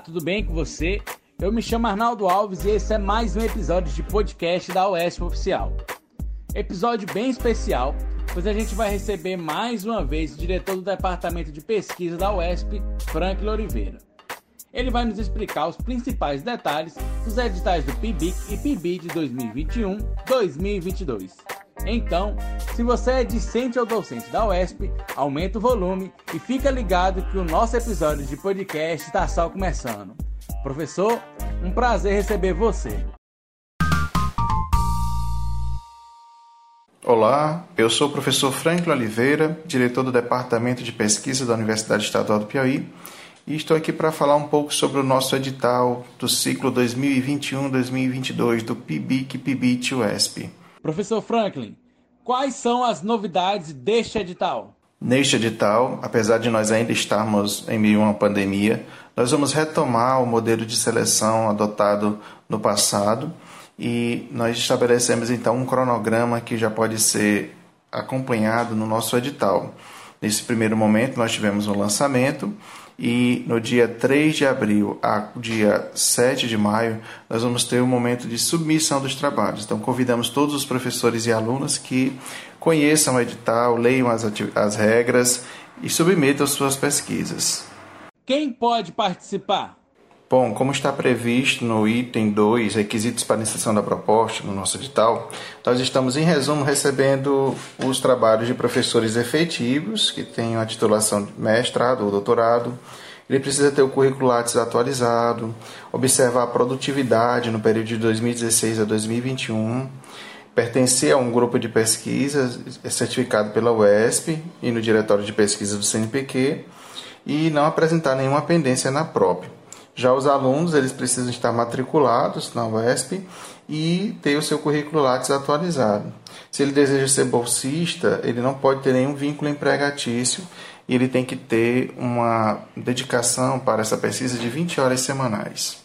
tudo bem com você? Eu me chamo Arnaldo Alves e esse é mais um episódio de podcast da UESP Oficial. Episódio bem especial, pois a gente vai receber mais uma vez o diretor do Departamento de Pesquisa da UESP, Franklin Oliveira. Ele vai nos explicar os principais detalhes dos editais do PIBIC e PIBI de 2021-2022. Então, se você é discente ou docente da UESP, aumenta o volume e fica ligado que o nosso episódio de podcast está só começando. Professor, um prazer receber você. Olá, eu sou o professor Franklin Oliveira, diretor do Departamento de Pesquisa da Universidade Estadual do Piauí, e estou aqui para falar um pouco sobre o nosso edital do ciclo 2021-2022 do PIBIC PIBIT UESP. Professor Franklin, quais são as novidades deste edital? Neste edital, apesar de nós ainda estarmos em meio a uma pandemia, nós vamos retomar o modelo de seleção adotado no passado e nós estabelecemos então um cronograma que já pode ser acompanhado no nosso edital. Nesse primeiro momento, nós tivemos um lançamento e no dia 3 de abril a dia 7 de maio, nós vamos ter um momento de submissão dos trabalhos. Então, convidamos todos os professores e alunos que conheçam o edital, leiam as, as regras e submetam suas pesquisas. Quem pode participar? Bom, como está previsto no item 2, requisitos para inserção da proposta no nosso edital, nós estamos, em resumo, recebendo os trabalhos de professores efetivos que tenham a titulação de mestrado ou doutorado. Ele precisa ter o currículo Lattes atualizado, observar a produtividade no período de 2016 a 2021, pertencer a um grupo de pesquisa certificado pela UESP e no Diretório de Pesquisa do CNPq e não apresentar nenhuma pendência na própria. Já os alunos, eles precisam estar matriculados na UESP e ter o seu currículo Lattes atualizado. Se ele deseja ser bolsista, ele não pode ter nenhum vínculo empregatício e ele tem que ter uma dedicação para essa pesquisa de 20 horas semanais.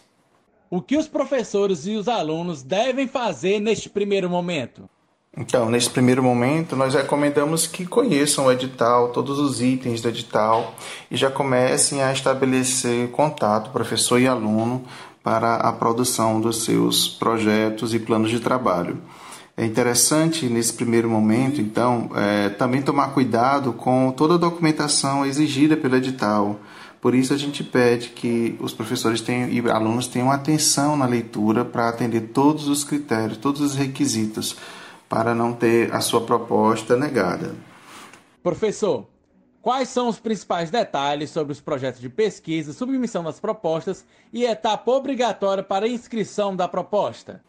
O que os professores e os alunos devem fazer neste primeiro momento? Então, nesse primeiro momento, nós recomendamos que conheçam o edital, todos os itens do edital e já comecem a estabelecer contato professor e aluno para a produção dos seus projetos e planos de trabalho. É interessante nesse primeiro momento, então, é, também tomar cuidado com toda a documentação exigida pelo edital. Por isso a gente pede que os professores tenham, e alunos tenham atenção na leitura para atender todos os critérios, todos os requisitos para não ter a sua proposta negada. Professor, quais são os principais detalhes sobre os projetos de pesquisa, submissão das propostas e etapa obrigatória para a inscrição da proposta?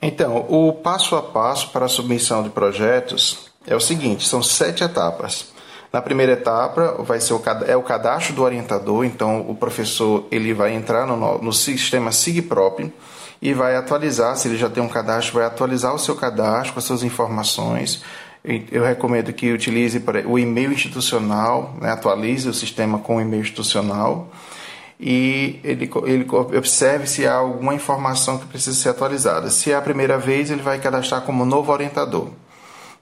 Então, o passo a passo para a submissão de projetos é o seguinte: são sete etapas. Na primeira etapa vai ser o, é o cadastro do orientador, então o professor ele vai entrar no, no sistema SIGPROP e vai atualizar, se ele já tem um cadastro, vai atualizar o seu cadastro as suas informações. Eu recomendo que utilize o e-mail institucional, né, atualize o sistema com o e-mail institucional e ele, ele observe se há alguma informação que precisa ser atualizada. Se é a primeira vez, ele vai cadastrar como novo orientador.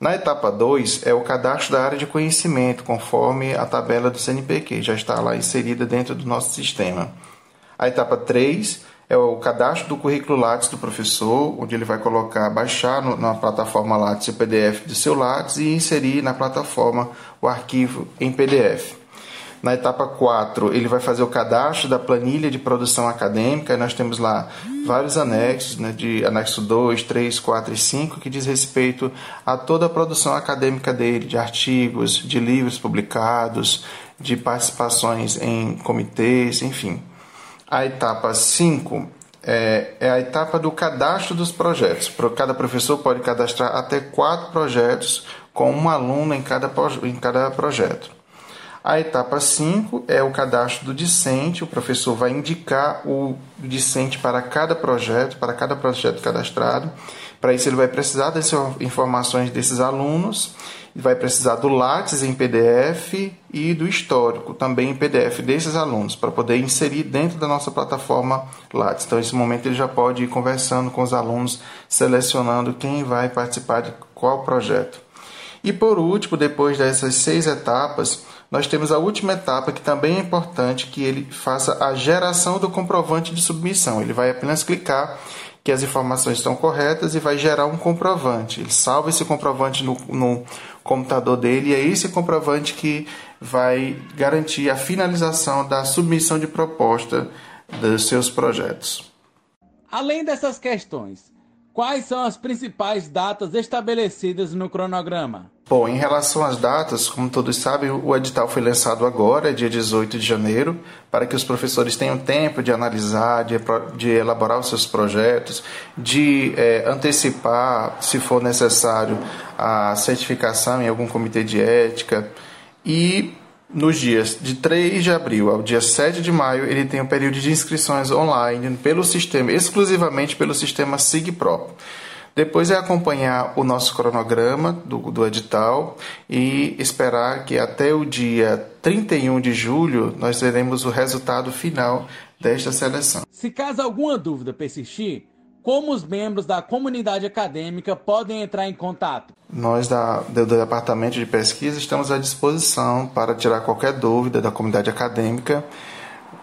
Na etapa 2 é o cadastro da área de conhecimento, conforme a tabela do CNPq, já está lá inserida dentro do nosso sistema. A etapa 3 é o cadastro do currículo Lattes do professor, onde ele vai colocar, baixar no, na plataforma Lattes o PDF do seu Lattes e inserir na plataforma o arquivo em PDF. Na etapa 4, ele vai fazer o cadastro da planilha de produção acadêmica, e nós temos lá vários anexos, né, de anexo 2, 3, 4 e 5, que diz respeito a toda a produção acadêmica dele, de artigos, de livros publicados, de participações em comitês, enfim. A etapa 5 é, é, a etapa do cadastro dos projetos. Cada professor pode cadastrar até quatro projetos com um aluno em cada, em cada projeto. A etapa 5 é o cadastro do discente. O professor vai indicar o discente para cada projeto, para cada projeto cadastrado. Para isso, ele vai precisar dessas informações desses alunos vai precisar do Lattes em PDF e do histórico também em PDF desses alunos para poder inserir dentro da nossa plataforma Lattes. Então, nesse momento, ele já pode ir conversando com os alunos, selecionando quem vai participar de qual projeto. E por último, depois dessas seis etapas, nós temos a última etapa que também é importante, que ele faça a geração do comprovante de submissão. Ele vai apenas clicar que as informações estão corretas e vai gerar um comprovante. Ele salva esse comprovante no, no computador dele e é esse comprovante que vai garantir a finalização da submissão de proposta dos seus projetos. Além dessas questões, quais são as principais datas estabelecidas no cronograma? Bom, em relação às datas, como todos sabem, o edital foi lançado agora, dia 18 de janeiro, para que os professores tenham tempo de analisar, de, de elaborar os seus projetos, de é, antecipar, se for necessário, a certificação em algum comitê de ética. E nos dias de 3 de abril ao dia 7 de maio, ele tem um período de inscrições online pelo sistema, exclusivamente pelo sistema SIGPRO. Depois é acompanhar o nosso cronograma do, do edital e esperar que até o dia 31 de julho nós teremos o resultado final desta seleção. Se caso alguma dúvida persistir, como os membros da comunidade acadêmica podem entrar em contato? Nós, da, do Departamento de Pesquisa, estamos à disposição para tirar qualquer dúvida da comunidade acadêmica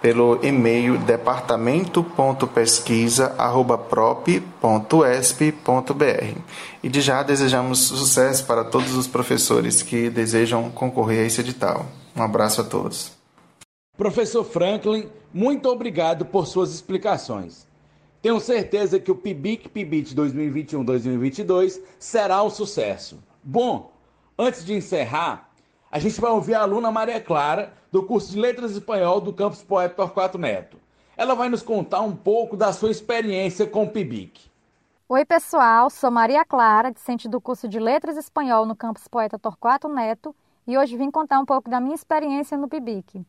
pelo e-mail departamento.pesquisa@prop.esp.br. E de já desejamos sucesso para todos os professores que desejam concorrer a esse edital. Um abraço a todos. Professor Franklin, muito obrigado por suas explicações. Tenho certeza que o PIBIC PIBIT 2021-2022 será um sucesso. Bom, antes de encerrar, a gente vai ouvir a aluna Maria Clara, do curso de Letras Espanhol do Campus Poeta Torquato Neto. Ela vai nos contar um pouco da sua experiência com o PIBIC. Oi, pessoal. Sou Maria Clara, discente do curso de Letras Espanhol no Campus Poeta Torquato Neto, e hoje vim contar um pouco da minha experiência no PIBIC.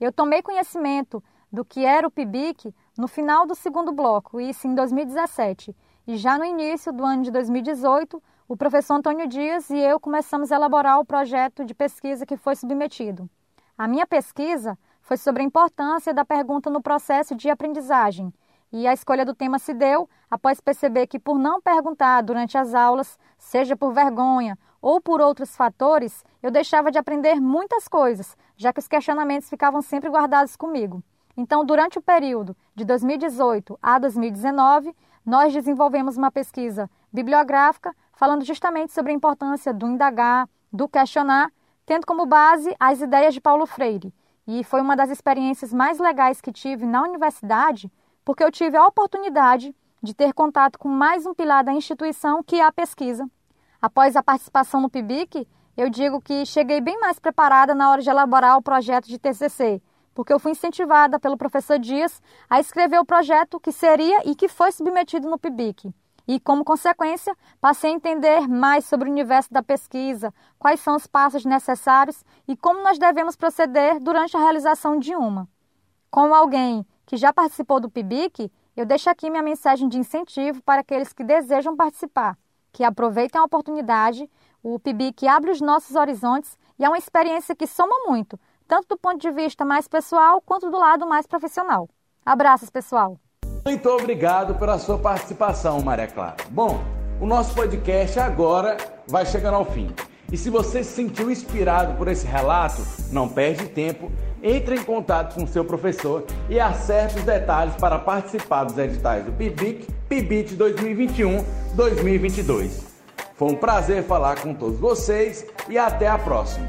Eu tomei conhecimento do que era o PIBIC no final do segundo bloco, isso em 2017, e já no início do ano de 2018, o professor Antônio Dias e eu começamos a elaborar o projeto de pesquisa que foi submetido. A minha pesquisa foi sobre a importância da pergunta no processo de aprendizagem, e a escolha do tema se deu após perceber que, por não perguntar durante as aulas, seja por vergonha ou por outros fatores, eu deixava de aprender muitas coisas, já que os questionamentos ficavam sempre guardados comigo. Então, durante o período de 2018 a 2019, nós desenvolvemos uma pesquisa bibliográfica falando justamente sobre a importância do indagar, do questionar, tendo como base as ideias de Paulo Freire. E foi uma das experiências mais legais que tive na universidade, porque eu tive a oportunidade de ter contato com mais um pilar da instituição, que é a pesquisa. Após a participação no PIBIC, eu digo que cheguei bem mais preparada na hora de elaborar o projeto de TCC, porque eu fui incentivada pelo professor Dias a escrever o projeto que seria e que foi submetido no PIBIC. E, como consequência, passei a entender mais sobre o universo da pesquisa, quais são os passos necessários e como nós devemos proceder durante a realização de uma. Como alguém que já participou do PIBIC, eu deixo aqui minha mensagem de incentivo para aqueles que desejam participar, que aproveitem a oportunidade. O PIBIC abre os nossos horizontes e é uma experiência que soma muito, tanto do ponto de vista mais pessoal quanto do lado mais profissional. Abraços, pessoal! Muito obrigado pela sua participação, Maria Clara. Bom, o nosso podcast agora vai chegando ao fim. E se você se sentiu inspirado por esse relato, não perde tempo, entre em contato com seu professor e acerte os detalhes para participar dos editais do PIBIC PIBIT 2021-2022. Foi um prazer falar com todos vocês e até a próxima.